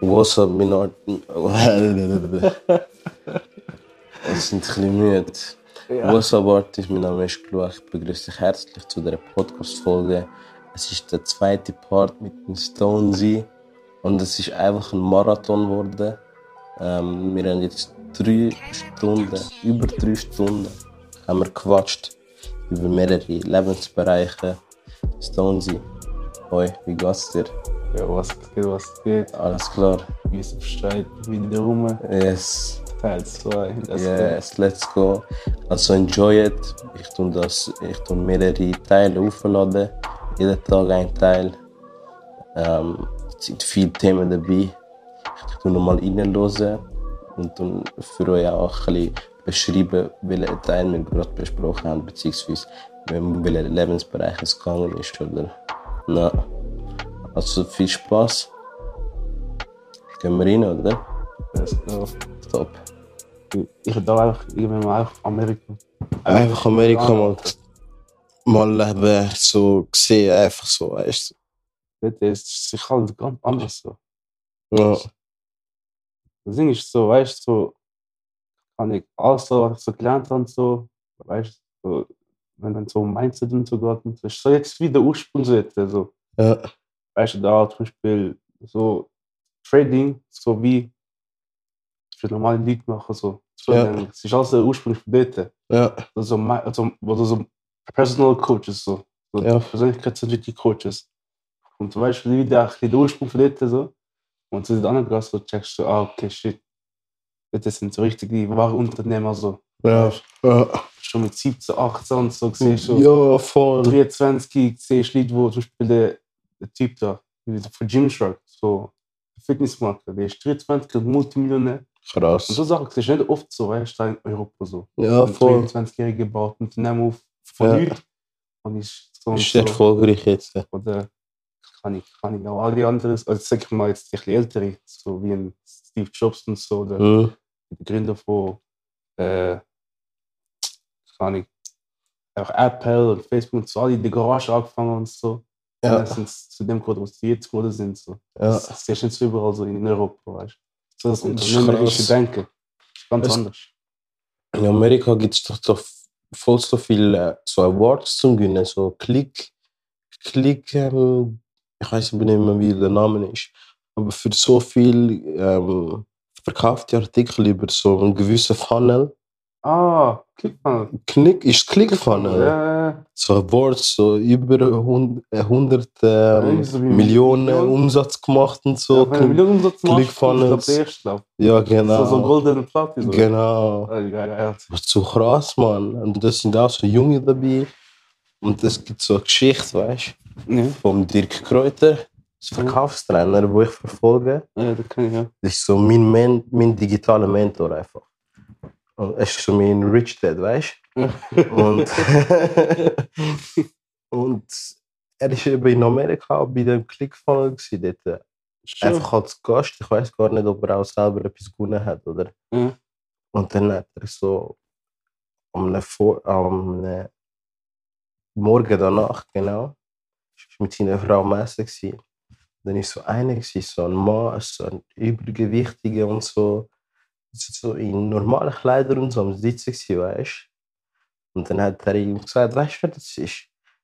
What's up, mein Art. Es sind ein bisschen müde. Ja. What's up, Artist? Mein Name ist Gluach. Ich begrüße dich herzlich zu dieser Podcast-Folge. Es ist der zweite Part mit dem Stonesy. Und es ist einfach ein Marathon geworden. Ähm, wir haben jetzt drei Stunden, über drei Stunden, haben wir gequatscht über mehrere Lebensbereiche. Stonesy, hoi, wie geht's dir? Ja, was geht, was geht? Alles klar? Wie ist Bescheid? Wieder rum. Yes. Teil 2. Yes, let's go. Also enjoy it. Ich tue das, ich tue mehrere Teile aufladen. Jeden Tag ein Teil. Ähm, es sind viele Themen dabei. Ich tue nochmal reinhören und dann für euch auch ein bisschen beschreiben, welchen Teil wir gerade besprochen haben, beziehungsweise in welchen Lebensbereich es gegangen ist, oder? Na, also viel Spaß. Gehen wir rein, oder? Let's go. Top. Ich da einfach irgendwann mal auf Amerika. Einfach Amerika mal, mal leben, so gesehen, einfach so, weißt du. Dort ist sich halt ganz anders so. Ja, Das Ding ist so, weißt du, so, kann ich alles so, was ich so gelernt habe, so, weißt du, so, wenn dann so um Mindset und so geht, so, ist so jetzt wie der Ursprung so, jetzt, so. ja, weißt du, da zum Beispiel so Trading, so wie für normale Leute machen, so. so Ja. Es ist alles der Ursprung von dort. ja, Also, also, also so Personal Coaches, so. so Ja. Persönlichkeitsentwicklung Coaches. Und du weißt, wie der, der Ursprung von dort, so. Und zu den anderen gehst, so checkst du, ah, okay, shit. Das sind so richtige wahre Unternehmer, so. ja, ja. Schon mit 17, 18 und so, siehst du. Ja, voll. 23 siehst du Leute, wo zum Beispiel der, Typ da, von Gymshark, so Fitnessmarker, der ist 23 und Multimillionär. Und Krass. so Sachen siehst du nicht oft so, weißt du, in Europa so. Ja, voll. 22-Jähriger baut ein Unternehmen auf von Ja. nichts und ist so und Ist so. erfolgreich jetzt. Oder kann ich, kann ich auch all die anderen, also sag ich mal jetzt die ältere, so wie ein Steve Jobs und so, oder Hm. der Gründer von, äh, kann ich, auch Apple und Facebook und so, alle in der Garage angefangen und so. Ja, sind sie zu dem geworden, wo sie jetzt geworden sind. So. ja. Das, das ist nicht so überall so in Europa, weißt du. So das Das ist unternehmerische krass. Denken. Das ganz Es- anders. In Amerika gibt es doch, doch voll so viele so Awards zum Gewinnen. So Klick, Klick, ähm, ich weiß nicht mehr, wie der Name ist. Aber für so viel ähm, verkaufte Artikel über so einen gewissen Funnel. Ah, klick mal. Klick, ist ClickFunnel. Ja, so Awards, so über 100, äh, 100 ähm, so Millionen Millionen. Umsatz gemacht und so. ja, Millionen Umsatz glaub. ja, genau. So, so golden Platte. So. Genau. Ah, ist so krass, Mann. Und das sind auch so Junge dabei. Und es gibt so eine Geschichte, weißt du, Ja, vom Dirk Kräuter, das Verkaufstrainer, den ich verfolge. ja, das kann ich, ja. Das ist so mein, Men mein digitaler Mentor einfach. Und er ist so mein Rich Dad, weißt du? Und, und er ist eben in Amerika bei dem ClickFunnel dort. äh, Schön. Einfach als Gast. Ich weiß gar nicht, ob er auch selber etwas gewonnen hat, oder? Ja. Und dann hat er so am, einem Vor am einem Morgen danach, genau, mit seiner Frau am Essen. Dann ist so einer, so ein Mann, so ein Übergewichtiger und so, so in normalen Kleidern und so am Sitzen gewesen, weißt Und dann hat er ihm gesagt, weißt du, wer das ist?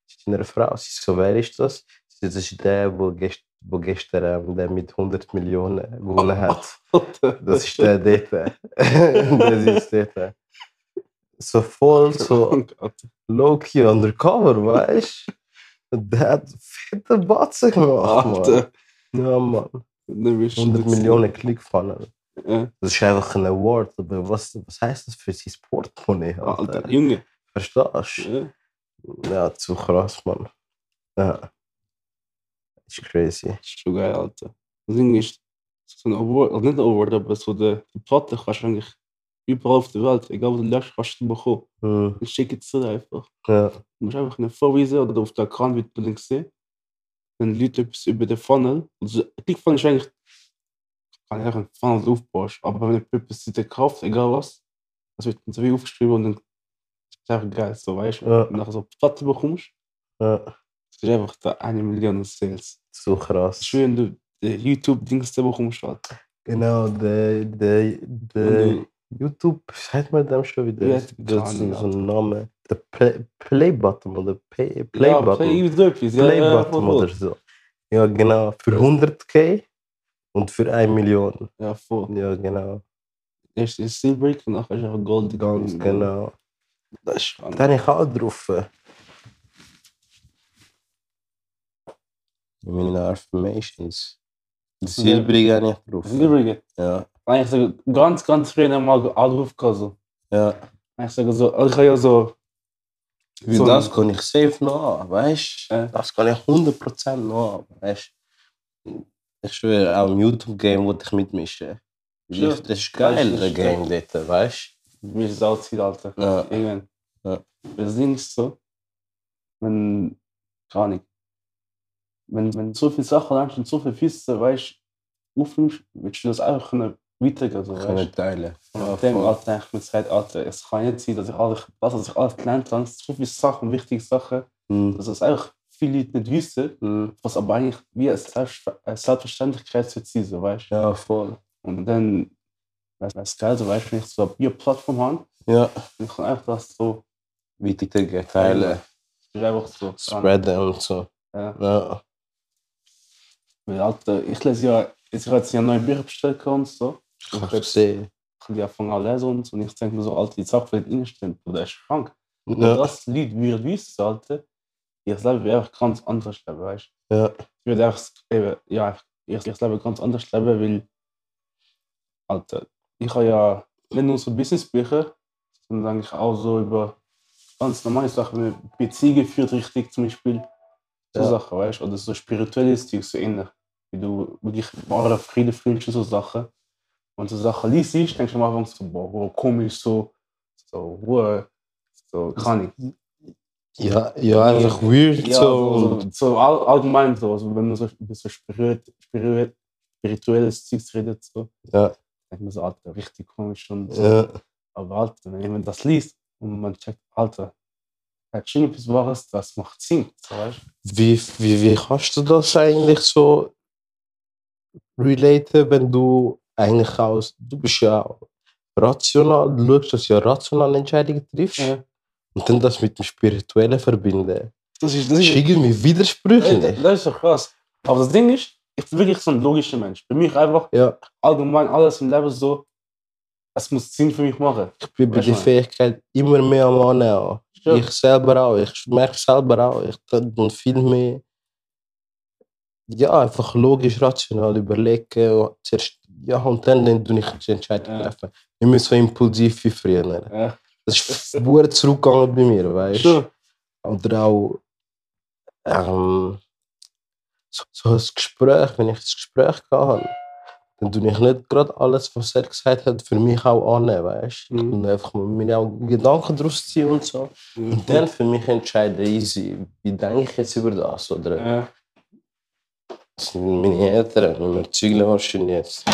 Das ist seine Frau. Sie so, wer ist das? Das ist der, wo, gest wo gestern ähm, der mit 100 Millionen gewonnen hat. Das ist der dort. das ist dort. So voll, so low-key undercover, weißt du? Der hat fette Batzen gemacht, Mann. Ja, Mann. Dann bist du 100 jetzt- Millionen Klickfunnel. Ja. Das ist einfach ein Award, aber was, was heißt das für sein Portemonnaie? Alter, Alter? Junge. Verstehst du? Ja. Ja, zu krass, Mann. Ja. Ist crazy. Das ist schon geil, Alter. Das Ding ist, so ein Award, also nicht ein Award, aber so die, die Platte kannst du eigentlich überall auf der Welt, egal wo du löscht, kannst du bekommen. Hm. Ich schicke es dir einfach. Ja. Du musst einfach eine vorweisen oder auf der Ekran wird du sehen. Dann Leute etwas über den Funnel. Also, ClickFunnel ist eigentlich, kann ich auch einen Funnel aufbauen, aber wenn du etwas dir kauft, egal was, das wird dann so wie aufgeschrieben und dann ist es einfach geil, so weißt du. Ja. Du nachher so Platte bekommst, ja. das ist einfach da eine Million Sales. So krass. wenn du YouTube-Dings der Woche umschalten. Genau, der, der, der YouTube, sagt man dem schon wieder? Ja, das ist so ein Name. Der Play, Play-Button oder Play, Play Ja, Play-Button oder so. Ja, genau. Für 100k und für 1 Million. Ja, voll. Ja, genau. Erst ist Silbrig und nachher ist einfach Gold. Ganz genau. Das ist krank. Da habe ich auch drauf. In meinen Affirmations. Die Silbrige habe ich drauf. Silbrig. Ja. Eigentlich so ganz, ganz früher mal Anruf so. Ja. Ich sage so, ich habe ja so, Weil So- das kann ich safe noch an, weißt du? Ja. Das kann ich 100% noch an, weißt du? Ich schwöre, auch im YouTube-Game wollte ich mitmischen. Ja. Das ist geil, Das Game dort, weißt mir ist es auch Ziel, Alter. du? Ja. Irgendwann. Ja. Das Ding ist so, wenn, gar nicht, wenn, wenn du so viele Sachen lernst und so viele Füße, weißt du, aufnimmst, willst du das einfach können weitergehen, so, Können teilen. Und Ja, auf dem. Alter denke ich mir Zeit, Alter, es kann nicht sein, dass ich alles, das, was ich alles gelernt habe, so viele Sachen, wichtige Sachen, Mhm. dass das einfach viele Leute nicht wissen, Mhm. was aber eigentlich wie eine Selbstver- eine Selbstverständlichkeit zu sein, so, weißt du. Ja, voll. Und dann, weißt du, geil, so, weißt du, wenn ich so eine Plattform habe, Ja. dann kann ich einfach das so, Weitergeben, teilen, ist einfach so. spreaden und so. Ja. Ja. Weil, Alter, ich lese ja, ich habe jetzt ja neue Bücher bestellt und so. Ich Und habe jetzt gesehen. kann ich anfangen zu lesen und so. Und ich denke mir so, Alter, die Sache, die reinstehen, der ist krank. Und Ja. das Lied würde wissen, Alter, ich lebe einfach ganz anders leben, weißt du? Ja. Ich würde einfach, eben, ja, ich, ich lebe ganz anders leben, weil, Alter, ich habe ja nicht nur so Businessbücher, sondern eigentlich auch so über ganz normale Sachen, wie Beziehungen führt richtig zum Beispiel, so Ja. Sachen, weißt du? Oder so spirituelles Zeug, so ähnlich. Wie du wirklich wahre Frieden fühlst und so Sachen. Und so Sachen liest, denkst du am Anfang so, boah, komisch, so, so, Ruhe, so, kann ich. Ja, ja, einfach weird Ja, so. so, so, all, allgemein so, also wenn man so über so spiritu spiritu spirituelles Zeugs redet, so, Ja. denkt man so, Alter, richtig komisch und so. Ja. Aber Alter, wenn jemand das liest und man checkt, Alter, hat schon etwas Wahres, das macht Sinn, so, weißt? Wie, wie, wie kannst du das eigentlich so relaten, wenn du eigentlich aus, du bist ja rational, du schaust, dass du ja rationale Entscheidungen triffst Ja. Und dann das mit dem Spirituellen verbinden. Das ist, Das ist irgendwie Ey, widersprüchlich. das ist doch krass. Aber das Ding ist, ich bin wirklich so ein logischer Mensch. Für mich einfach Ja, allgemein alles im Leben so, es muss Sinn für mich machen. ich bin bei der du, Fähigkeit immer mehr am Annehmen. Ja. Ich selber auch, ich merke selber auch, ich dann viel mehr ja, einfach logisch, rational überlegen. und Zuerst, ja, und dann, dann tue ich die Entscheidung Ja. treffen. Nicht mehr so impulsiv wie früher. Ja. Das ist verdammt zurückgegangen bei mir, weißt du? Oder auch ähm, so, so ein Gespräch, wenn ich ein Gespräch habe, dann tue ich nicht gerade alles, was er gesagt hat, für mich auch annehmen, weißt du? Ich Mhm. tue einfach mir auch Gedanken draus ziehen und so. Und dann für mich entscheiden, easy, wie denke ich jetzt über das? Oder Ja. das sind meine Eltern, wir zügeln wahrscheinlich jetzt.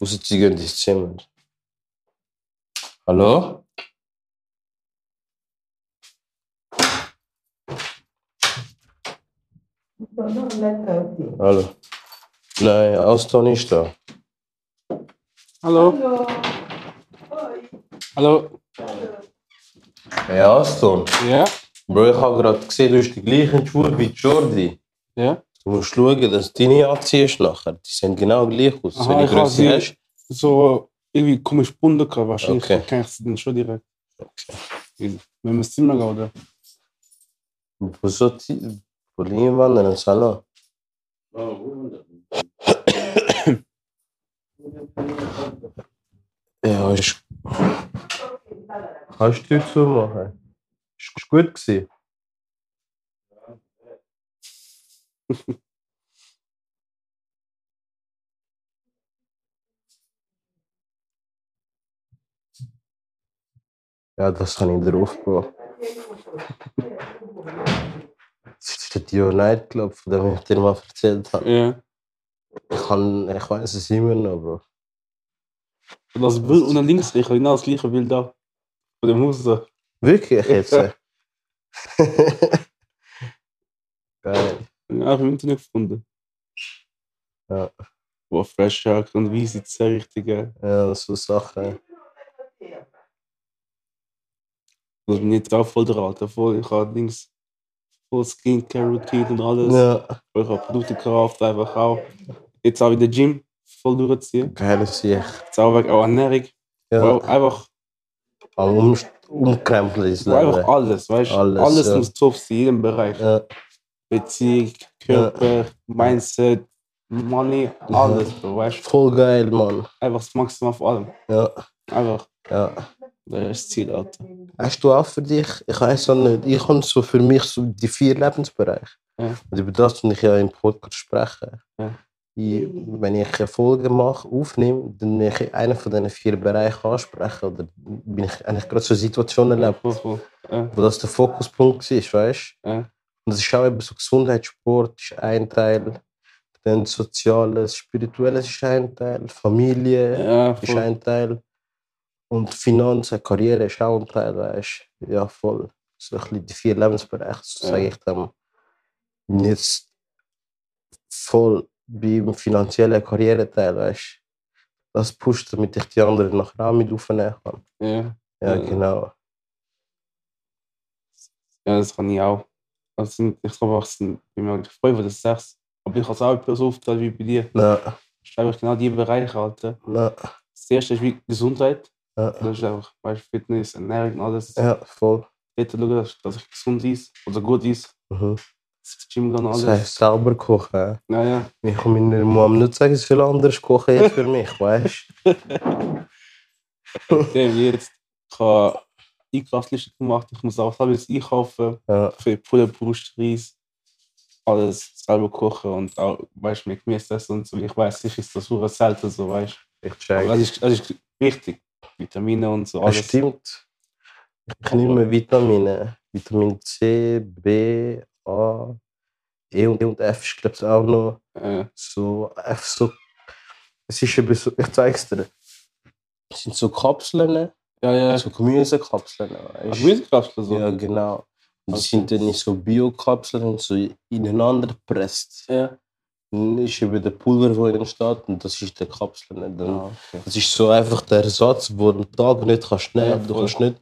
Außer sie gehen ins Zimmer. Hallo? Hallo. Nein, Aston ist da. Hallo? Hallo? Hey Aston, Ja? Bro, ich habe gerade gesehen, du hast die gleichen Schuhe wie Jordi. Ja? Du musst schauen, dass du deine anziehst nachher. Die sehen genau gleich aus. Aha, Wenn ich du habe Größe sie- hast. So irgendwie komisch gebunden gehabt, wahrscheinlich. Okay. Kann ich dann schon direkt. Okay. Wenn wir gehen, oder? Wo so die? Wir in den Salon? Ja, ist. Kannst du die Tür zumachen? Ist gut gewesen. Ja, das habe ich drauf gemacht. Das ist der Dio Nightclub, von dem ich dir mal erzählt habe. Ja. Ich, kann, ich weiß es immer noch, Bro. Und das Bild unten links, ich habe genau das gleiche Bild da. Von dem Haus. so. Wirklich jetzt? Geil. Ja, ich habe im Internet gefunden. Ja. Wo Fresh Shark und Weezy sehr richtige. Ja, so Sachen. Das bin jetzt auch voll der. Voll, ich habe links voll Skincare Routine und alles. Ja, Ich habe Produkte gekauft, einfach auch. Jetzt auch wieder Gym voll durchziehen. geiles Sieg. Jetzt auch, weg- auch Ernährung. Ja, einfach, am um, umkrempeln ist einfach Leben. alles, weißt du? Alles, Alles, ja. muss top sein, in jedem Bereich. Ja, Beziehung, Körper, Mindset, Money, alles, Bro, weißt du? voll geil, Mann. Einfach das Maximum auf allem. Ja, Einfach, ja. Das ist das Ziel, Alter. Hast du auch für dich? Ich weiß auch nicht. Ich habe so für mich so die vier Lebensbereiche. Ja. Und über das tue ich ja im Podcast sprechen. Ja. Ich, wenn ich eine Folge mache, aufnehme, dann will ich einen von diesen vier Bereichen ansprechen. Oder bin ich eigentlich gerade so Situationen erlebt, Voll, voll. Ja, wo das der Fokuspunkt ist, weißt du? ja, Und das ist auch eben so Gesundheitssport ist ein Teil, dann Soziales, Spirituelles ist ein Teil, Familie ist ein Teil und Finanzen, Karriere ist auch ein Teil, weißt du? Ja, voll. So ein bisschen die vier Lebensbereiche, so Ja. sage ich dann. Und jetzt voll beim finanziellen Karriereteil, weißt du? Das pusht, damit ich die anderen nachher auch mit aufnehmen kann. Ja, Ja, Ja. genau. ja, das kann ich auch. Also, ich glaube, ich bin mir wenn du das sagst. Aber ich habe es auch so aufgeteilt wie bei dir. Das ist einfach genau die Bereiche, Alter. na, Das erste ist wie Gesundheit. Ja, Das ist einfach, weißt, du, Fitness, Ernährung und alles. ja, voll. Dort schauen, dass, ich gesund ist oder gut ist. Mhm. Das Gym gehen und Das alles. heißt, selber kochen. Ja, ja. Ich kann meiner Mom nicht sagen, sie soll anders kochen jetzt für mich, weißt du? Dem jetzt. Ich habe Einkaufsliste gemacht. Ich muss auch alles einkaufen. Ja, Für Puder, Brust, Reis. Alles selber kochen und auch, weißt du, mit Gemüse essen und so. Ich weiß, sicher ist das super selten so, weißt ich du. check. Aber das ist, das ist wichtig. Vitamine und so. Das Alles. stimmt. Ich nehme Vitamine. Vitamin C, B, A, E und, E und F ist, glaube ich, auch noch Äh, so. F so. Es ist eben so, ich zeig's dir. Es sind so Kapseln, ja, ja. so Gemüsekapseln. Ach, weißt du? Gemüsekapsel so. Ja, genau. Und die Okay. sind dann nicht so Bio-Kapseln, so ineinander gepresst. Ja. Ist eben der Pulver, der entsteht, und das ist der Kapsel. Dann Ah, okay. Das ist so einfach der Ersatz, wo du am Tag nicht kannst nehmen Ja, kannst. Du voll. kannst nicht,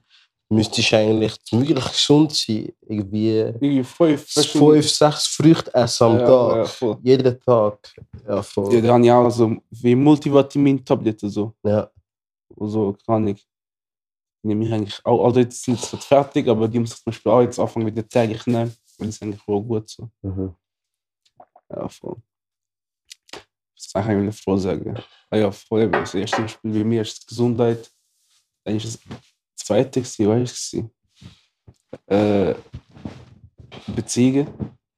müsstest eigentlich wirklich gesund sein. Irgendwie Irgendwie fünf. fünf, sechs Früchte essen am ja, Tag. Ja. Jeden Tag. Ja, voll. Ja, da habe ich auch so wie Multivitamin-Tabletten so. Ja, Also kann ich. Die nehme ich eigentlich auch. Also jetzt sind sie nicht fertig, aber die muss ich zum Beispiel auch jetzt anfangen mit der täglich nehmen. Weil das ist eigentlich voll gut so. mhm. Ja, voll. Kann ich eigentlich froh sagen. Ah ja, voll. eben. Das erste Beispiel bei mir ist Gesundheit. Dann ist das zweite, weißt du, äh, Beziehungen.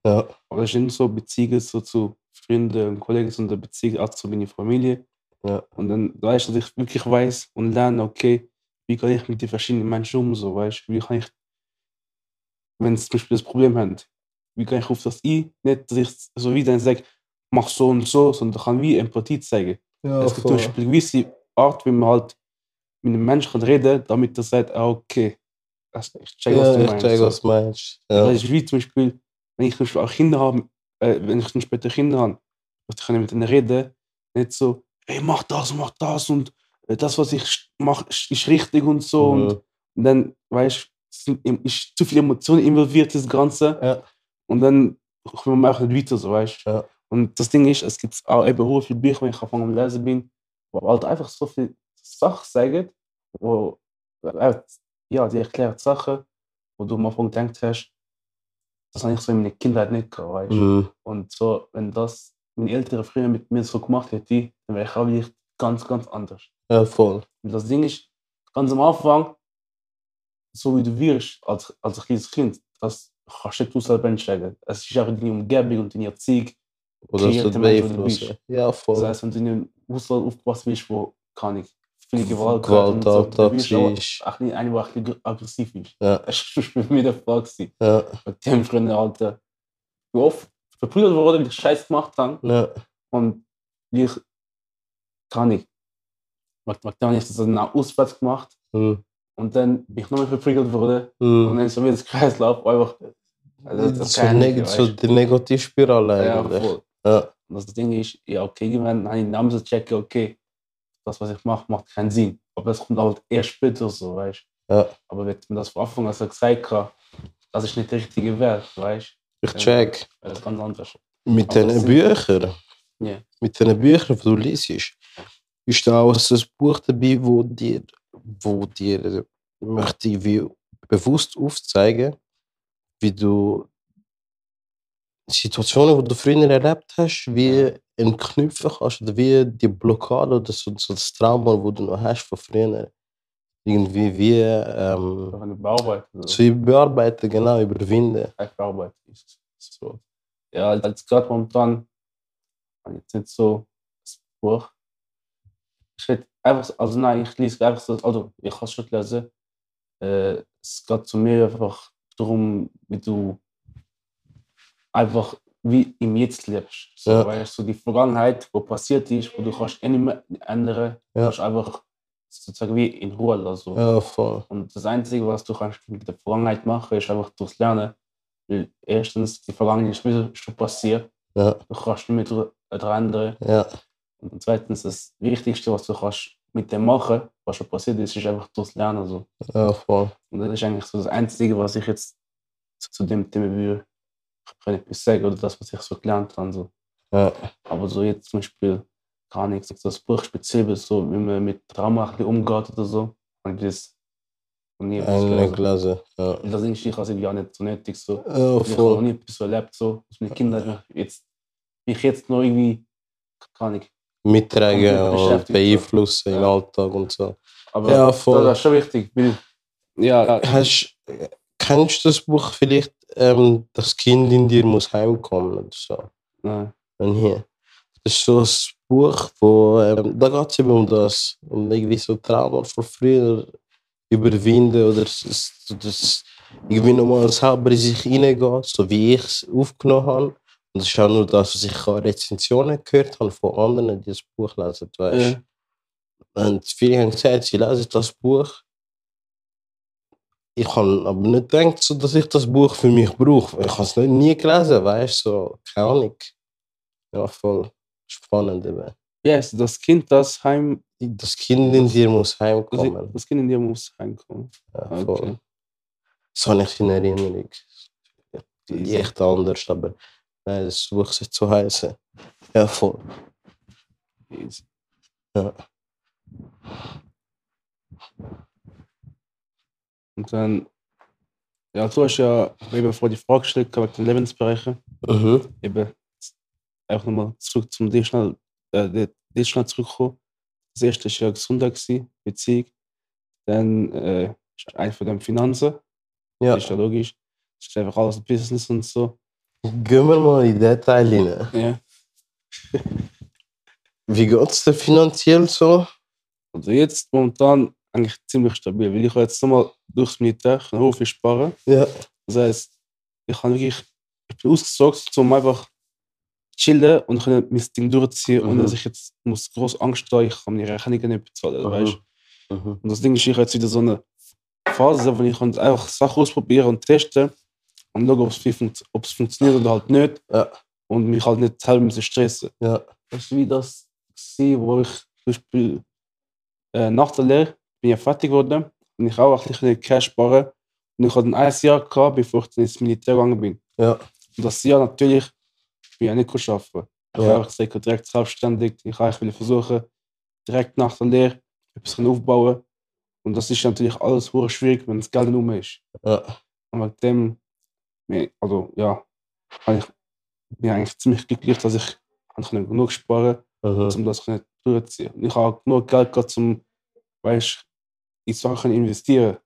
ja, Aber das sind so Beziehungen so zu Freunden und Kollegen, sondern Beziehungen auch zu meiner Familie. Ja. Und dann weißt du, dass ich wirklich weiß und lerne, okay, wie kann ich mit den verschiedenen Menschen um, so, weißt du, wie kann ich, wenn sie zum Beispiel das Problem haben, wie kann ich auf das ein, nicht, dass ich so wie dann sage, mach so und so, sondern kann wie Empathie zeigen. ja es gibt zum voll. Beispiel eine gewisse Art, wie man halt mit einem Menschen kann reden damit er sagt, ah, okay, ich check, was Ja, du ich meinst. check, was du meinst. Ja. Das ist wie zum Beispiel, wenn ich zum Beispiel auch Kinder habe, äh, wenn ich dann später Kinder habe, ich kann mit denen reden, nicht so, hey, mach das, mach das und äh, das, was ich mache, ist, ist richtig und so. Mhm. Und, und dann, weißt du, ist zu viel Emotionen involviert, das Ganze. Ja. Und dann kommen wir auch nicht weiter, so, weißt du. Ja. Und das Ding ist, es gibt auch eben so viele Bücher, wenn ich anfangen am Lesen bin, wo halt einfach so viele Sachen sagen, wo, äh, ja, die erklären Sachen, wo du am Anfang gedacht hast, das habe ich so in meiner Kindheit nicht gehabt. Mhm. Und so, wenn das meine Eltern früher mit mir so gemacht hätten, dann wäre ich auch wirklich ganz, ganz anders. ja, voll. Und das Ding ist, ganz am Anfang, so wie du wirst als, als kleines Kind, das kannst du selber entscheiden. Es ist auch deine Umgebung und deine Erziehung. Oder das Mensch, wo du beeinflussen. Ja, voll. Das heißt, wenn du in einem Haushalt aufgepasst bist, wo kann ich viel Gewalt Gewalt und so, dann Alltag bist auch ist. auch nicht einer, der ein bisschen aggressiv ist. Ja, Das war für mich der Fall. ja, Mit dem Freunde, Alter. Wie oft verprügelt wurde, die Scheiß gemacht haben. ja. Und ich kann nicht. Dem habe ich das dann auswärts gemacht. Mhm. Und dann bin ich nochmal verprügelt worden. Und Mhm. dann so wie das Kreislauf einfach. Also, Das ist so, ich neg so die Negativspirale. Ja, eigentlich. voll. Ja, Und das Ding ist, ja, okay, irgendwann habe ich den Namen so checken, okay, das, was ich mache, macht keinen Sinn. Aber das kommt halt erst später so, weißt du. Ja. Aber wenn man das von Anfang an so gesagt hat, das ist nicht der richtige Wert, weißt Ich check. du, wäre das ganz anders. Mit sind- Büchern, Ja. mit diesen Büchern, die du liest, ist da auch ein Buch dabei, wo dir, wo dir möchte wie bewusst aufzeigen, wie du Situationen, die du früher erlebt hast, wie entknüpfen kannst oder wie die Blockade oder so, so das Trauma, wo du noch hast von früher, irgendwie wie ähm, bearbeiten, zu bearbeiten, genau, überwinden. einfach bearbeiten ist das Wort. Ja, als gerade momentan, jetzt nicht so das Buch. Ich hätte einfach, also nein, ich lese einfach so, also ich kann es schon lesen. Äh, es geht zu mir einfach darum, wie du einfach wie im Jetzt lebst. So, Ja. weißt du, so die Vergangenheit, wo passiert ist, wo du kannst eh nicht mehr ändern, Ja. kannst einfach sozusagen wie in Ruhe lassen. Ja, voll. Und das Einzige, was du kannst mit der Vergangenheit machen, ist einfach durchs Lernen. Weil erstens, die Vergangenheit ist schon passiert. Ja, Du kannst nicht mehr daran ändern. ja, Und zweitens, das Wichtigste, was du kannst mit dem machen, was schon passiert ist, ist einfach durchs Lernen. So. ja, voll. Und das ist eigentlich so das Einzige, was ich jetzt zu, zu dem Thema würde kann etwas sagen oder das, was ich so gelernt habe. So. Ja, Aber so jetzt zum Beispiel gar nichts. Das Buch speziell, so, wie man mit Trauma umgeht oder so. Und das noch nie etwas eine. Gläser. Ja, Und das ist ich also auch nicht so nötig. So. ja Ich habe noch nie etwas so erlebt, so, dass meine Kinder jetzt, mich jetzt noch irgendwie, kann ich. Mittragen und beeinflussen im Ja. Alltag und so. Aber Ja, das, voll. das ist schon wichtig, weil, ja, Hast, kennst du das Buch vielleicht, ähm, Das Kind in dir muss heimkommen oder so? nein, Und hier. Das ist so ein Buch, wo, ähm, da geht es eben um das, um irgendwie so Trauma von früher überwinden oder das, das, irgendwie nochmal selber in sich hineingehen, so wie ich es aufgenommen habe. Und das ist auch nur das, was ich an Rezensionen gehört habe von anderen, die das Buch lesen, weißt Ja. Und viele haben gesagt, sie lesen das Buch. Ich habe aber nicht gedacht, so, dass ich das Buch für mich brauche. Ich habe es noch nie gelesen, weißt du, so, keine Ahnung. Ja, voll spannend eben. yes, das Kind, das heim, Das Kind in dir muss das, heimkommen. das Kind in dir muss heimkommen. Ja, Okay. voll. So habe ich in Erinnerung. Die echt anders, aber nein, das Buch sollte so heißen. Ja, voll. Easy. Ja. Und dann, ja, du hast ja eben vor die Frage gestellt, wegen den Lebensbereichen. Mhm. eben einfach nochmal zurück zum dir schnell, äh, dir- schnell zurückkommen. Das erste war ja Gesundheit, gewesen, Beziehung. Dann äh, ist ein von den Finanzen, Ja, das ist ja logisch. Das ist einfach alles Business und so. gehen wir mal in Detail rein. Ja. Wie geht es dir finanziell so? Also jetzt momentan eigentlich ziemlich stabil, weil ich jetzt nochmal durchs Militär auch viel sparen. Ja, Das heißt, ich habe wirklich ich bin ausgesorgt, um einfach chillen und können mein Ding durchziehen, ohne Mhm. dass ich jetzt muss groß Angst haben, ich kann meine Rechnungen nicht bezahlen. Mhm. Weißt? Mhm. Und das Ding ist, ich habe jetzt wieder so eine Phase, wo ich kann einfach Sachen ausprobieren und testen und schauen, ob es, funktioniert oder halt nicht. Ja. Und mich halt nicht selber müssen stressen. ja, Das ist wie das, gewesen, wo ich zum Beispiel äh, nach der Lehre bin ich fertig geworden und ich auch ein bisschen Cash sparen. Und ich hatte ein Jahr gehabt, bevor ich ins Militär gegangen bin. ja, Und das Jahr natürlich, ich bin ja nicht arbeiten. Ich Ja. habe gesagt, direkt selbstständig. Ich habe eigentlich versuchen, direkt nach der Lehre etwas aufbauen. Und das ist natürlich alles hure schwierig, wenn das Geld nicht rum ist. ja, Und wegen dem, also ja, habe ich, bin ich eigentlich ziemlich glücklich, dass ich genug sparen mhm. um das durchzuziehen. Und ich habe genug Geld gehabt, um weißt, in Sachen investieren.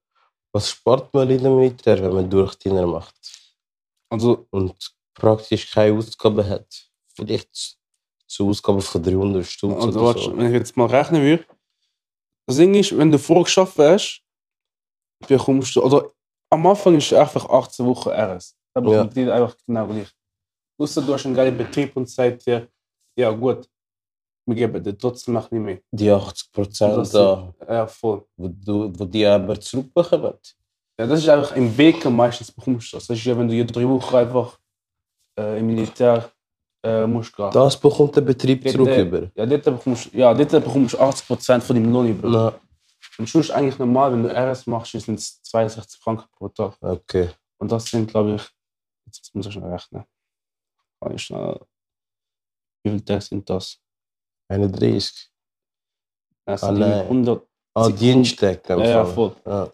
Was spart man in der Militär, wenn man Durchdiener macht Also und praktisch keine Ausgaben hat? Vielleicht so Ausgaben von 300 Stunden Also, oder so. wenn ich jetzt mal rechnen würde. Das Ding ist, wenn du vorgeschafft hast, bekommst du, also am Anfang ist es einfach 18 Wochen RS. Da Ja. bekommt jeder einfach genau gleich. Außer du hast einen geilen Betrieb und sagt dir, ja gut, wir geben dir trotzdem noch nicht mehr. Die 80 Prozent da, Ja, voll. wo, du, wo die aber zurückbekommen. Ja, das ist einfach im Weg meistens bekommst du das. Das ist ja, wenn du jede drei Wochen einfach äh, im Militär äh, musst du gehen. Das bekommt der Betrieb Dort, zurück äh, über. Ja, dort bekommst, ja, dort bekommst du 80% von deinem Lohn über. Na, Und sonst eigentlich normal, wenn du RS machst, sind es 62 Franken pro Tag. okay. Und das sind, glaube ich, jetzt muss ich schnell rechnen. Wie viele Tage sind das? 31. Das Ah, nein. 100. Ah, Sie- Dienstag. Ja, ja, voll. Ja.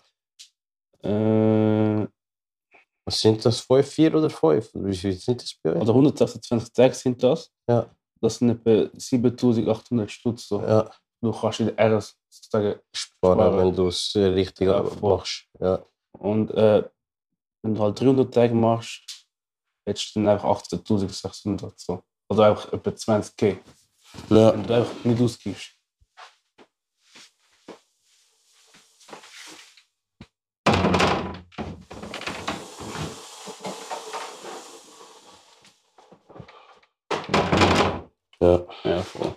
Was sind das? 5, 4 oder 5? Wie sind das bei euch? oder 126 Tage sind das. Ja. Das sind etwa 7800 Stutz. So. Ja, Du kannst in der RS sozusagen. sparen, Sparen. wenn du es äh, richtig Ja, voll. machst. Ja. Und äh, wenn du halt 300 Tage machst, hättest du dann einfach 18.600. So. Also einfach etwa 20k. Ja. Wenn du einfach nicht ausgibst. Ja. Ja, voll.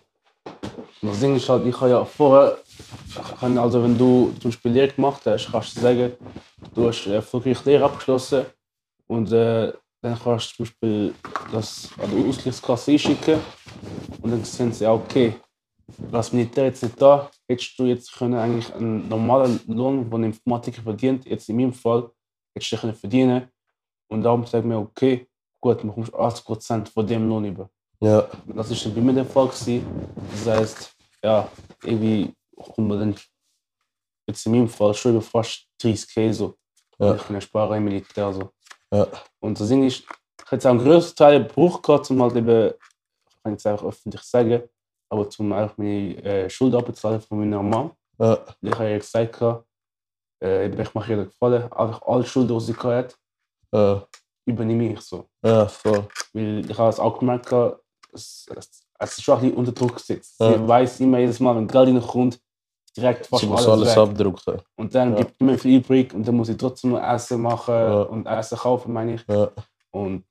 Und das Ding ist halt, ich habe ja vorher, kann also wenn du zum Beispiel Lehre gemacht hast, kannst du sagen, du hast erfolgreich Lehre abgeschlossen und äh, dann kannst du zum Beispiel das an die Ausgleichskasse einschicken und dann sehen sie, ja okay, das Militär jetzt nicht da, hättest du jetzt können eigentlich einen normalen Lohn, den ein Informatiker verdient, jetzt in meinem Fall, hättest du können verdienen und darum sagen wir, okay, gut, du 80% von dem Lohn über. Ja. Das ist bei mir der Fall. gewesen. Das heißt, ja, irgendwie kommt man dann jetzt in meinem Fall schon über fast 30k so. Ja. Ich kann sparen im Militär so. Ja. Und das Ding ist, ich hätte einen größten Teil Bruch gehabt, um halt eben, ich kann jetzt einfach öffentlich sagen, aber zum einfach meine äh, Schuld abzahlen von meiner Mom. Ja. Ich habe ja gesagt, äh, ich mache ihr gefallen, einfach alle Schulden, die sie hat, Ja. übernehme ich so. Ja, voll. Weil ich habe es auch gemerkt, gehabt, es, es, es ist schon ein bisschen unter Druck gesetzt. Ja. Sie weiß immer jedes Mal, wenn Geld reinkommt, direkt fast Sie muss alles, alles abdrucken. Und dann Ja. gibt mir viel übrig und dann muss ich trotzdem noch Essen machen Ja. und Essen kaufen, meine ich. Ja. Und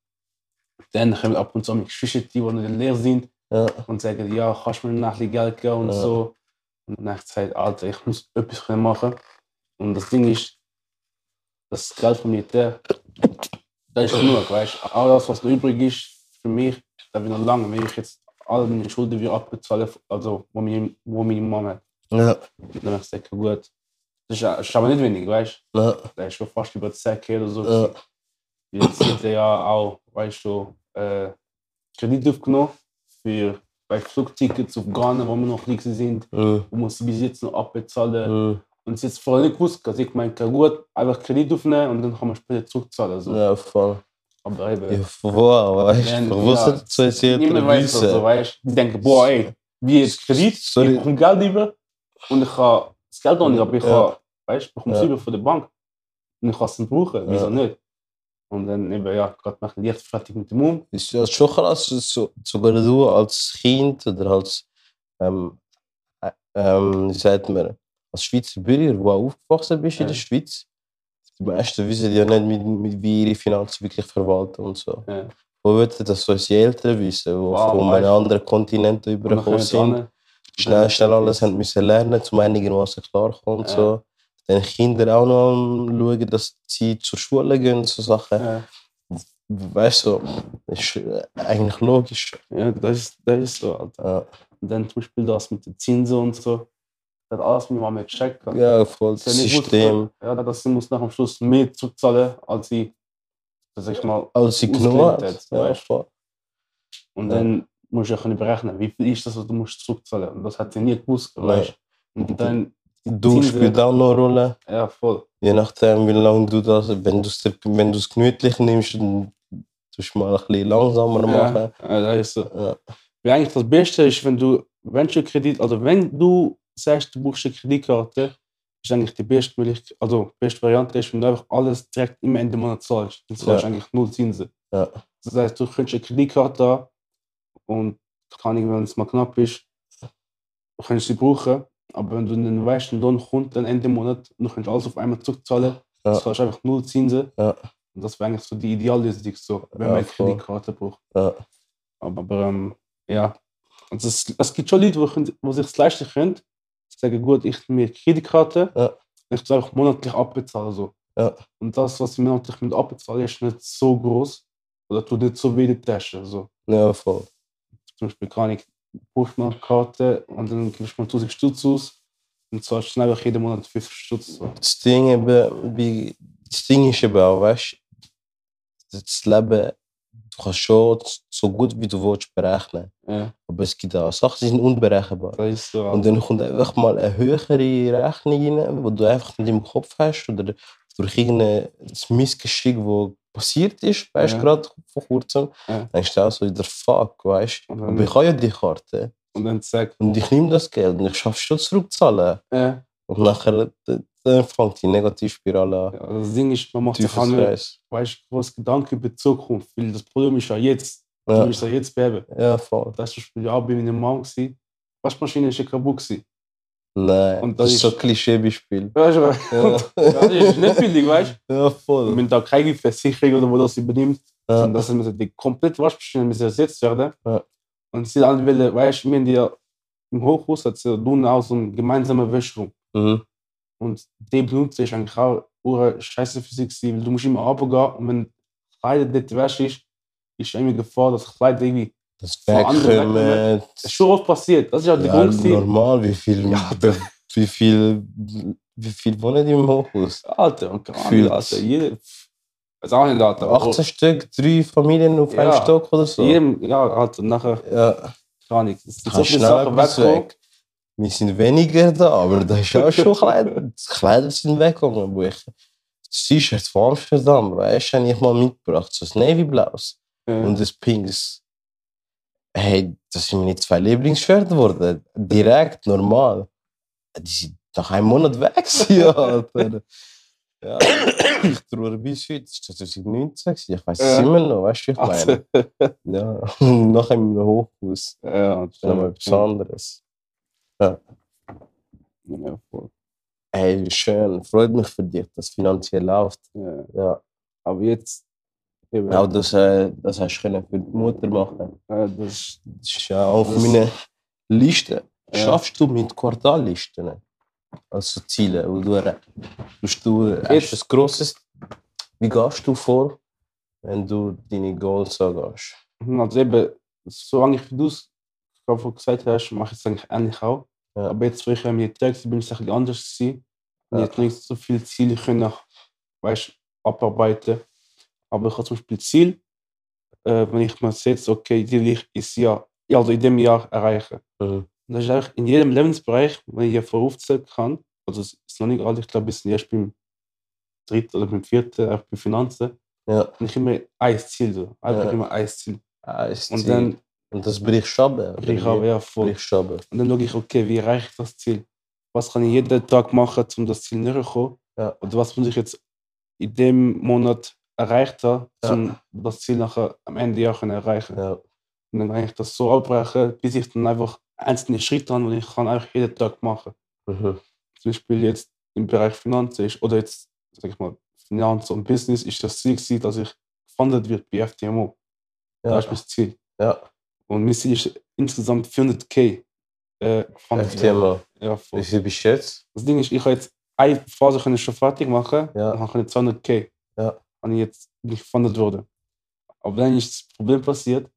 dann kommen ab und zu meine Geschwister, die der Lehre sind Ja. und sagen, ja, kannst du mir noch ein bisschen Geld geben und Ja. so. Und dann ich gesagt, Alter, ich muss etwas können machen. Und das Ding ist, das Geld vom Militär, das ist genug, weißt du. Alles, was noch übrig ist, für mich, da wird noch lange, wenn ich jetzt alle meine Schulden wieder abbezahle, also wo meine, wo meine Mama hat. Ja. Dann habe ich gesagt, gut, das ist, aber nicht wenig, weißt du. Ja. Das ist schon fast über 10k oder so. Ja. Jetzt hat er ja auch, weißt du, äh, Kredit aufgenommen für bei Flugtickets auf Ghana, wo wir noch nicht sind. Mhm. Du musst bis jetzt noch abbezahlen. Mhm. Und es vorher nicht gewusst. Also ich meinte, gut, einfach Kredit aufnehmen und dann kann man später zurückzahlen. Also. Ja, voll. Aber eben, Ja, wow, weißt du, was ja, hat so erzählt? niemand weiß das so, weißt du. Die denken, boah, ey, wie jetzt Kredit, Sorry. ich bekomme Geld über und ich kann das Geld noch nicht, aber ich Ja. kann, weißt du, ich bekomme es Ja. über von der Bank. Und ich kann es nicht brauchen, wieso Ja. nicht? Und dann eben, ja, gerade mache ich jetzt fertig mit dem Um. ist ja schon krass, so, sogar du als Kind oder als, ähm, äh, ähm, wie sagt man, als Schweizer Bürger, der aufgewachsen bist in der Ja. Schweiz, die meisten wissen ja nicht, mit, mit, wie ihre Finanzen wirklich verwalten und so. Ja. Wo würden das so unsere Eltern wissen, die Wow, von einem anderen Kontinent übergekommen sind, schnell, schnell alles haben müssen lernen, zum einigermaßen klarkommen und Ja. so. Dann Kinder auch noch am schauen, dass sie zur Schule gehen, so Sachen. Ja, Weißt du, das ist eigentlich logisch. ja das, ist, das ist so, Alter. Ja, Und dann zum Beispiel das mit den Zinsen und so. Das hat alles meine Mama gecheckt. Alter. ja voll das gewusst, System. Ja, dass sie muss nach dem Schluss mehr zurückzahlen, als sie, sag ich mal, Also sie genommen hat, Ja, voll. Und Ja. dann musst du ja berechnen, wie viel ist das, was du musst zurückzahlen. Und das hat sie nie gewusst, Nein. weißt du. Und dann, Du spielst auch noch eine Rolle. ja, voll. Je nachdem, wie lange du das, wenn du es wenn du gemütlich nimmst, dann tust du mal ein bisschen langsamer machen. Ja, das ist so. Ja. Weil eigentlich das Beste ist, wenn du, wenn du Kredit, also wenn du sagst, du brauchst eine Kreditkarte, ist eigentlich die beste Möglichkeit, also beste Variante ist, wenn du einfach alles direkt im Ende Monat zahlst. Dann zahlst du Ja. eigentlich null Zinsen. Ja. Das heißt, du könntest eine Kreditkarte haben und kann ich, wenn es mal knapp ist, du kannst sie brauchen. Aber wenn du weißt, der Lohn kommt dann Ende Monat du kannst alles auf einmal zurückzahlen, Ja. dann zahlst du einfach null Zinsen. Ja. Und das wäre eigentlich so die Ideallösung, so, wenn Ja, man eine voll. Kreditkarte braucht. Ja. Aber, aber ähm, ja, also es, es gibt schon Leute, die, die sich leisten können. Die sagen, gut, ich nehme Kreditkarte, Ja. ich einfach monatlich abbezahlen. So. Ja. Und das, was ich monatlich mit abbezahlen, ist nicht so groß. Oder tut nicht so weh die Tasche. So. Ja, voll. Zum Beispiel kann ich buchst mal eine Karte und dann gibst du mal 1000 Stutz aus und zahlst dann einfach jeden Monat 50 Stutz. Das Ding, eben, wie, das Ding ist eben auch, weißt du, das Leben, du kannst schon so gut wie du willst berechnen. Ja, Aber es gibt auch Sachen, die sind unberechenbar. so. Und dann kommt einfach mal eine höhere Rechnung rein, die du einfach nicht im Kopf hast oder durch irgendein Missgeschick, das passiert ist, weißt du, Ja. gerade vor kurzem, Ja. dann denkst du auch so in der Fuck, weißt du. Aber ich habe ja die Karte und dann sagt, und ich nehme das Geld und ich schaffe es schon zurückzahlen. ja, Und nachher dann fängt die Negativspirale an. ja, das Ding ist, man macht sich Teufelskreis. weißt du, groß Gedanken über die Zukunft, weil das Problem ist ja jetzt. Du Ja, willst ja jetzt beben. ja, voll. Das ist zum Beispiel auch bei meiner Mom. Die Waschmaschine ist ja kaputt. Nein, Und das das ist so Klischeebeispiel. Weißt du, Ja. ja, das ist nicht billig, weißt ja, du? voll. Wenn da keine Versicherung oder wo das übernimmt, Ja. Und das müssen die komplette Waschmaschine müssen ersetzt werden. Ja. Und sie alle wollen, weißt du, wir haben ja im Hochhaus hat sie tun auch so einen gemeinsamen Wäschraum. Mhm. Und den benutze ich eigentlich auch ure scheiße für sich, weil du musst immer runtergehen und wenn Kleider dort wäsch ist, ist immer Gefahr, dass Kleider irgendwie. Das Wegkommen. Das ist schon oft passiert. Das ist ja der Ja, Grund. gewesen. normal, wie viel, Ja, wie viel, wie viel wohnen die im Hochhaus? Alter, und. Ahnung, Alter. Jeder. Weiß auch nicht, Alter. aber 18 Stück, drei Familien auf einem Ja. Stock oder so. Jedem, ja, Alter, nachher, Ja, keine Ahnung. Es sind so viele Sachen weggekommen. weg. Wir sind weniger da, aber da ist auch schon Kleider. Die Kleider sind weggegangen. Wo ich das T-Shirt von Amsterdam, weißt du, habe ich mal mitgebracht. So ein Navy-Blaues Ja. und das Pinks. Hey, das sind meine zwei Lieblingsshirts geworden. Direkt, normal. Die sind nach einem Monat weg, Alter. Ja, ich trauere bis heute. Das war 2019. gewesen. Ich weiß es Ja. immer noch, weißt du, wie ich meine? Ja, nachher in einem Hochhaus. Ja, Das ist nochmal etwas anderes. Ja, voll. Ey, schön. Freut mich für dich, dass es finanziell läuft. Ja. Ja. Aber jetzt, eben, Auch das, äh, das hast du für die Mutter machen. äh, das, Das ist ja auf Das- meiner Liste. Ja. Schaffst du mit Quartallisten? Also Ziele, wo du tust du hast ein grosses. Wie gehst du vor, wenn du deine Goals angehst? also eben, so eigentlich wie du es gesagt hast, mache ich es eigentlich ähnlich auch. Ja. Aber jetzt, wo ich im Militär war, bin ich ein bisschen anders gewesen. Ja. jetzt nicht so viele Ziele können, weißt, abarbeiten. Aber ich habe zum Beispiel Ziel, äh, wenn ich mir setze, okay, die will ich ins Jahr, also in dem Jahr erreichen. Mhm. Und das ist eigentlich in jedem Lebensbereich, wenn ich ja voraufzählen kann, also es ist noch nicht alt, ich glaube, es ist erst beim dritten oder beim vierten, auch bei Finanzen, Ja. und ich immer ein Ziel, so. einfach Ja. immer ein Ziel. Ist Und dann Und das brichst du ab. ich habe ja voll. Ab. Und dann schaue ich, okay, wie erreiche ich das Ziel? Was kann ich jeden Tag machen, um das Ziel näher zu kommen? Ja. Oder was muss ich jetzt in dem Monat erreicht haben, Ja. um das Ziel nachher am Ende können erreichen Ja. Und dann kann ich das so abbrechen, bis ich dann einfach einzelne Schritte habe, die ich kann einfach jeden Tag machen Mhm. Zum Beispiel jetzt im Bereich Finanzen ist, oder jetzt, sag ich mal, Finanzen und Business ist das Ziel gewesen, dass ich gefundet wird bei FTMO. Ja. Das ist mein Ziel. ja. Und mein Ziel ist insgesamt 400k äh, gefundet. FTMO. Ja, Wie voll. viel bist du jetzt? Das Ding ist, ich habe jetzt eine Phase können schon fertig machen Ja. und habe 200k. Ja. Und ich jetzt nicht gefundet wurde. Aber ist das Problem passiert.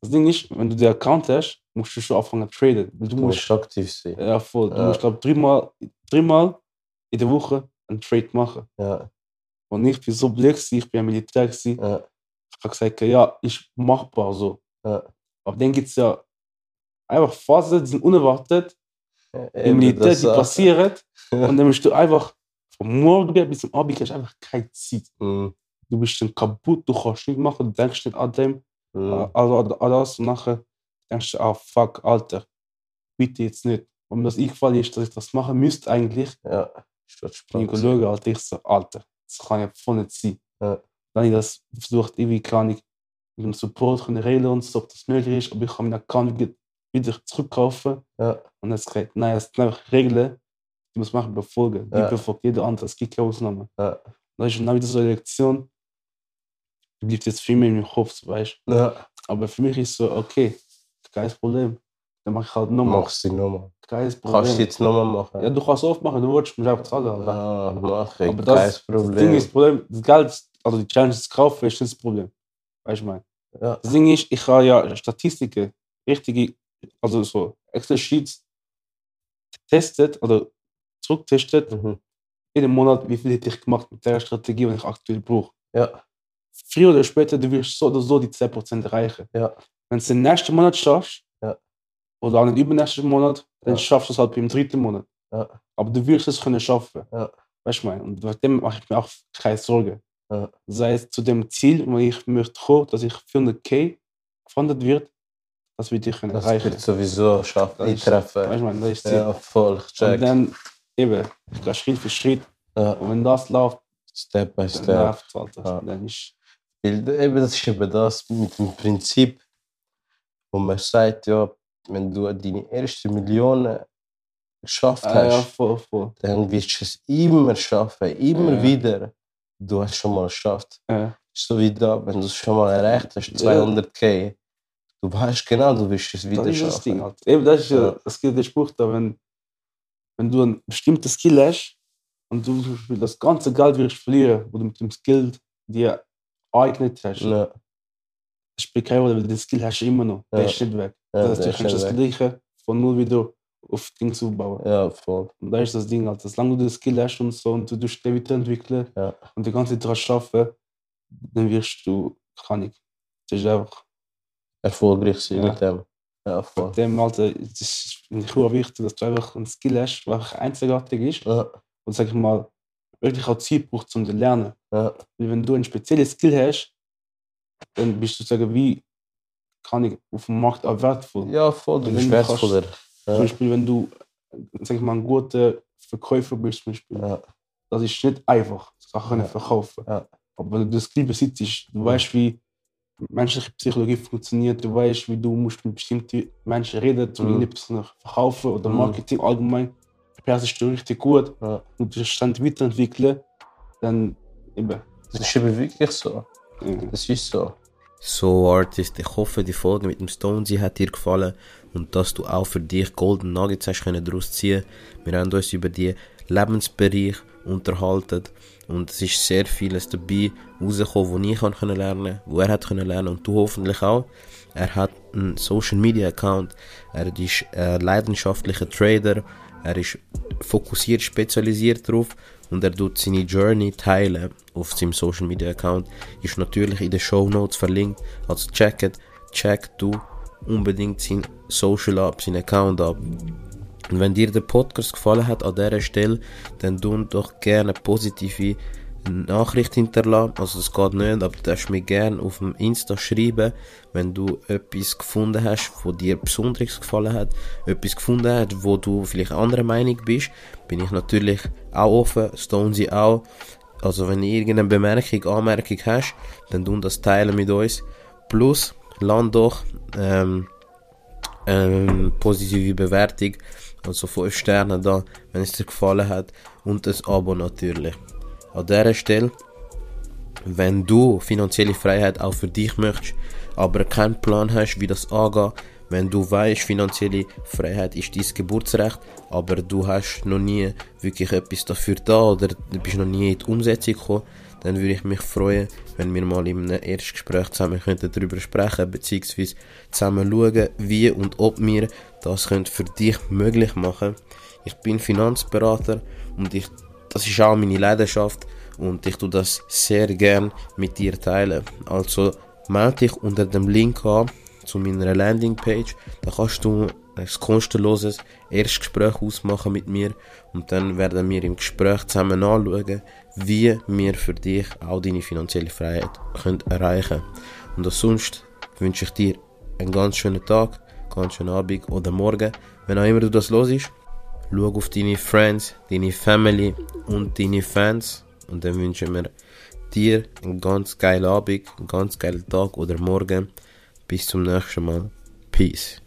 Das Ding ist, wenn du den Account hast, musst du schon anfangen zu traden. Du Du musst, musst aktiv sein. ja, voll, du Ja. musst, glaube dreimal, dreimal in der Woche einen Trade machen. Ja. Und ich bin so blöd, ich bin im Militär, gewesen. Ja. ich habe gesagt, ja, ist machbar so. Ja. Aber dann gibt es ja einfach Phasen, die sind unerwartet, im Eben, Militär, die passieren. Und dann bist du einfach vom Morgen bis zum Abend hast du einfach keine Zeit. Mhm. Du bist dann kaputt, du kannst nichts machen, du denkst nicht an dem, Mhm. also an, an das und nachher denkst du, ah fuck, Alter, bitte jetzt nicht. Und das eingefallen ist, dass ich das machen müsste eigentlich, Ja. Statt bin ich Spaß. geschaut, Alter, ich so, Alter, das kann ja voll nicht sein. Ja. Dann habe ich das versucht, irgendwie kann ich mit dem Support können regeln und so, ob das möglich ist, aber ich kann meinen Account wieder, zurückkaufen. Ja. Und es gesagt, nein, es sind einfach Regeln, die muss man befolgen. Die Ja. befolgt jeder andere, es gibt keine Ausnahme. Ja. Das ist dann wieder so eine Lektion, die bleibt jetzt viel mehr in meinem Kopf, weißt du. Ja. Aber für mich ist so, okay, kein Problem. Dann mache ich halt nochmal. Machst du nochmal. Kein Problem. Kannst du jetzt nochmal machen? Ja, du kannst es aufmachen, du willst, musst einfach zahlen. Alter. Ah, mach ich. Aber Kein das, das Ding Problem. ist, das Problem, das Geld, also die Challenge zu kaufen, ist nicht das Problem. Weißt du, mein? Ja. Das Ding ist, ich habe ja Statistiken, richtige, also so Excel-Sheets getestet oder zurückgetestet, Mhm. jeden Monat, wie viel hätte ich gemacht mit der Strategie, die ich aktuell brauche. Ja. Früher oder später, du wirst so oder so die 10% erreichen. Ja. Wenn du es den nächsten Monat schaffst, Ja. oder auch nicht übernächsten Monat, dann Ja. schaffst du es halt beim dritten Monat. Ja. Aber du wirst es können schaffen. Ja. Weißt du, mein? Und bei dem mache ich mir auch keine Sorgen. Ja. Sei es zu dem Ziel, wo ich möchte kommen, dass ich 400k gefunden wird, das wird ich können Das erreichen. wird sowieso schaffen, Das ist- eintreffen. Weißt du, mein? Das ist das Ziel. Ja, voll, ich Und check. dann eben, ich gehe Schritt für Schritt. Ja, Und wenn das läuft, Step by step. läuft es halt. Ja. Dann ist Weil eben, das ist eben das mit dem Prinzip, wo man sagt, ja, wenn du deine erste Million geschafft ah, ja, hast, voll, voll. dann wirst du es immer schaffen, immer Ja. wieder. Du hast schon mal geschafft. Ja. So wie da, wenn du es schon mal erreicht hast, Ja. 200k, du weißt genau, du wirst es wieder Das ist das Ding schaffen. halt. Eben, das ist ja, Ja. das gilt der Spruch da, wenn, wenn du ein bestimmtes Skill hast und du das ganze Geld wirst verlieren, wo du mit dem Skill dir eignet hast, Ja, das spielt keine Rolle, weil den Skill hast du immer noch. Der Ja. ist nicht weg. ja, das heißt, der du kannst das. Gleiche von null wieder auf Ding aufbauen. ja, voll. Und da ist das Ding halt, solange du den Skill hast und so und du dich weiterentwickeln Ja. und die ganze Zeit daran arbeiten, dann wirst du, kann ich, das ist einfach, Erfolgreich sein Ja. mit dem. Ja, voll. dem Alter, es ist finde ich auch wichtig, dass du einfach einen Skill hast, der einfach einzigartig ist Ja, und sag ich mal, wirklich auch Zeit braucht, um zu lernen. ja, Weil wenn du ein spezielles Skill hast, dann bist du sagen, wie kann ich auf dem Markt auch wertvoll. ja, voll. Du bist wertvoller. Zum Ja, Beispiel, wenn du, sag ich mal, ein guter Verkäufer bist, zum Beispiel, ja, das ist nicht einfach, Sachen Ja. verkaufen. Ja. Aber wenn du das Skill besitzt, du weißt, wie menschliche Psychologie funktioniert, du weißt, wie du musst mit bestimmten Menschen reden, um Mhm. etwas zu verkaufen oder Mhm. Marketing allgemein, beherrschst du richtig gut ja. und du ständig weiterentwickeln, dann eben. Das ist eben wirklich so. äh, Das ist so. So Artist, ich hoffe die Folge mit dem Stonesy hat dir gefallen und dass du auch für dich Golden Nuggets hast können daraus ziehen. Wir haben uns über die Lebensbereich unterhalten und es ist sehr vieles dabei rausgekommen, wo ich kann lernen, wo er hat können lernen und du hoffentlich auch. Er hat einen Social Media Account, er ist ein leidenschaftlicher Trader, er ist fokussiert, spezialisiert drauf und er tut seine Journey teilen auf seinem Social Media Account. Ist natürlich in den Show Notes verlinkt. Also checkt, check du unbedingt sein Social ab, seinen Account ab. Und wenn dir der Podcast gefallen hat an dieser Stelle, dann tu doch gerne positive Nachricht hinterlassen. Also es geht nicht, aber du darfst mir gerne auf dem Insta schreiben, wenn du etwas gefunden hast, wo dir besonders gefallen hat, etwas gefunden hast, wo du vielleicht anderer Meinung bist, bin ich natürlich auch offen, Stonesy auch. Also wenn du irgendeine Bemerkung, Anmerkung hast, dann tun das teilen mit uns. Plus, land doch ähm, ähm, positive Bewertung, also 5 Sterne da, wenn es dir gefallen hat und ein Abo natürlich. An dieser Stelle, wenn du finanzielle Freiheit auch für dich möchtest, aber keinen Plan hast, wie das angeht, wenn du weißt, finanzielle Freiheit ist dein Geburtsrecht, aber du hast noch nie wirklich etwas dafür da oder du bist noch nie in die Umsetzung gekommen, dann würde ich mich freuen, wenn wir mal in einem Erstgespräch zusammen könnten darüber sprechen, beziehungsweise zusammen schauen, wie und ob wir das können für dich möglich machen. Ich bin Finanzberater und ich, das ist auch meine Leidenschaft und ich tue das sehr gern mit dir teilen. Also melde dich unter dem Link an zu meiner Landingpage. Da kannst du ein kostenloses Erstgespräch ausmachen mit mir und dann werden wir im Gespräch zusammen anschauen, wie wir für dich auch deine finanzielle Freiheit können erreichen Und auch sonst wünsche ich dir einen ganz schönen Tag, ganz schönen Abend oder Morgen, wenn auch immer du das los ist. Schau auf deine Friends, deine Family und deine Fans und dann wünschen wir dir einen ganz geilen Abend, einen ganz geilen Tag oder Morgen. Bis zum nächsten Mal. Peace.